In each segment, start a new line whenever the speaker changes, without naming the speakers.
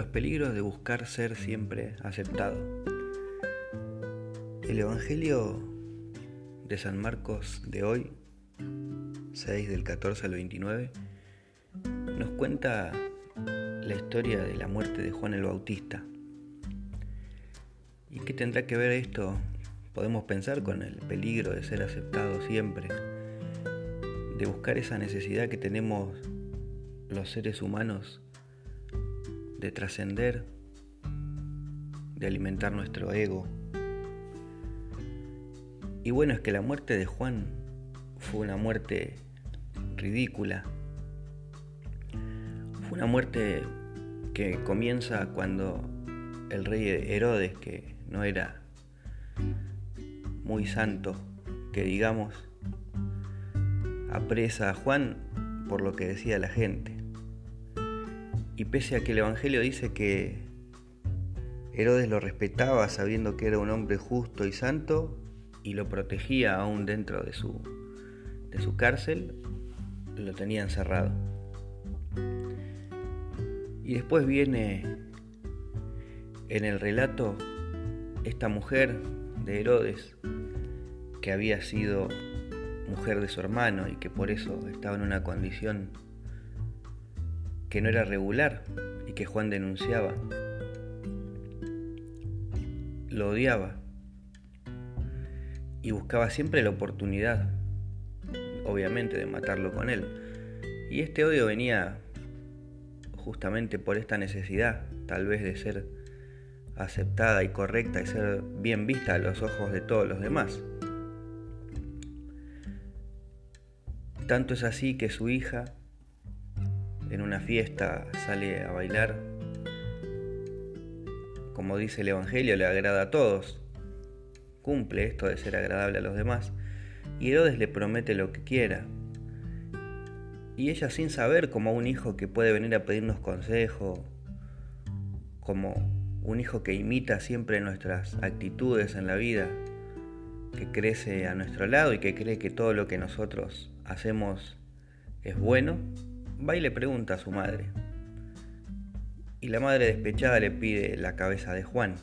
Los peligros de buscar ser siempre aceptado. El Evangelio de San Marcos de hoy, 6 del 14 al 29, nos cuenta la historia de la muerte de Juan el Bautista. ¿Y qué tendrá que ver esto? Podemos pensar con el peligro de ser aceptado siempre, de buscar esa necesidad que tenemos los seres humanos de trascender, de alimentar nuestro ego. Y bueno, es que la muerte de Juan fue una muerte ridícula. Fue una muerte que comienza cuando el rey Herodes, que no era muy santo, que digamos, apresa a Juan por lo que decía la gente. Y pese a que el Evangelio dice que Herodes lo respetaba sabiendo que era un hombre justo y santo y lo protegía aún dentro de su, de su cárcel, lo tenía encerrado. Y después viene en el relato esta mujer de Herodes, que había sido mujer de su hermano y que por eso estaba en una condición que no era regular y que Juan denunciaba. Lo odiaba y buscaba siempre la oportunidad, obviamente, de matarlo con él. Y este odio venía justamente por esta necesidad, tal vez, de ser aceptada y correcta y ser bien vista a los ojos de todos los demás. Tanto es así que su hija en una fiesta sale a bailar. Como dice el Evangelio, le agrada a todos. Cumple esto de ser agradable a los demás. Y Herodes le promete lo que quiera. Y ella sin saber como un hijo que puede venir a pedirnos consejo, como un hijo que imita siempre nuestras actitudes en la vida, que crece a nuestro lado y que cree que todo lo que nosotros hacemos es bueno, va y le pregunta a su madre. Y la madre despechada le pide la cabeza de Juan.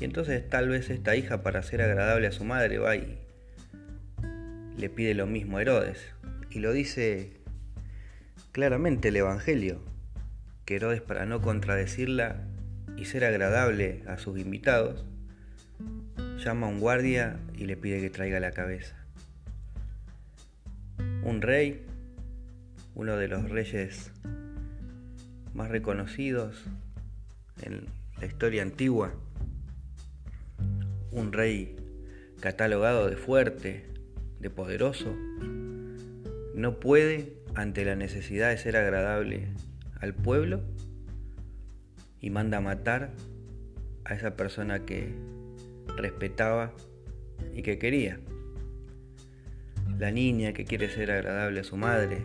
Y entonces tal vez esta hija para ser agradable a su madre va y le pide lo mismo a Herodes. Y lo dice claramente el Evangelio, que Herodes para no contradecirla y ser agradable a sus invitados, llama a un guardia y le pide que traiga la cabeza. Un rey uno de los reyes más reconocidos en la historia antigua, un rey catalogado de fuerte, de poderoso, no puede, ante la necesidad de ser agradable al pueblo, y manda matar a esa persona que respetaba y que quería. La niña que quiere ser agradable a su madre,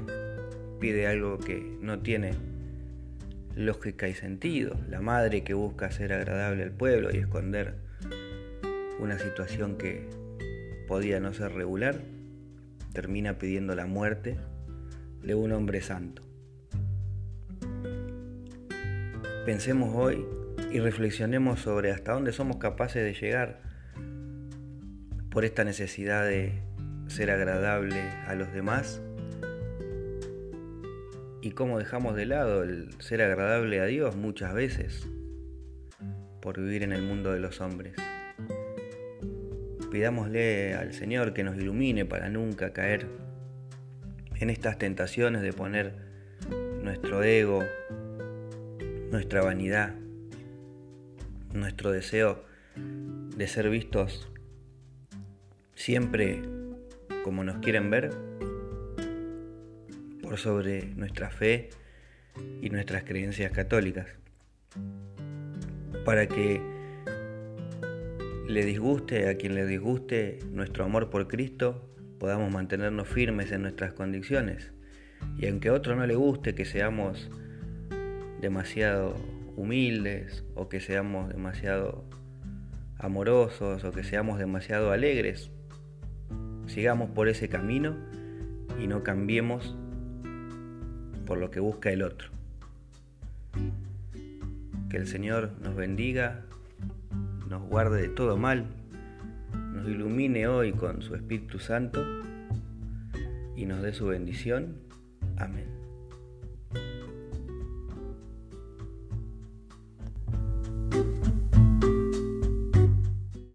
pide algo que no tiene lógica y sentido. La madre que busca ser agradable al pueblo y esconder una situación que podía no ser regular, termina pidiendo la muerte de un hombre santo. Pensemos hoy y reflexionemos sobre hasta dónde somos capaces de llegar por esta necesidad de ser agradable a los demás y cómo dejamos de lado el ser agradable a Dios muchas veces por vivir en el mundo de los hombres. Pidámosle al Señor que nos ilumine para nunca caer en estas tentaciones de poner nuestro ego, nuestra vanidad, nuestro deseo de ser vistos siempre como nos quieren ver sobre nuestra fe y nuestras creencias católicas. Para que le disguste a quien le disguste nuestro amor por Cristo, podamos mantenernos firmes en nuestras condiciones. Y aunque a otro no le guste que seamos demasiado humildes o que seamos demasiado amorosos o que seamos demasiado alegres, sigamos por ese camino y no cambiemos por lo que busca el otro. Que el Señor nos bendiga, nos guarde de todo mal, nos ilumine hoy con su Espíritu Santo y nos dé su bendición. Amén.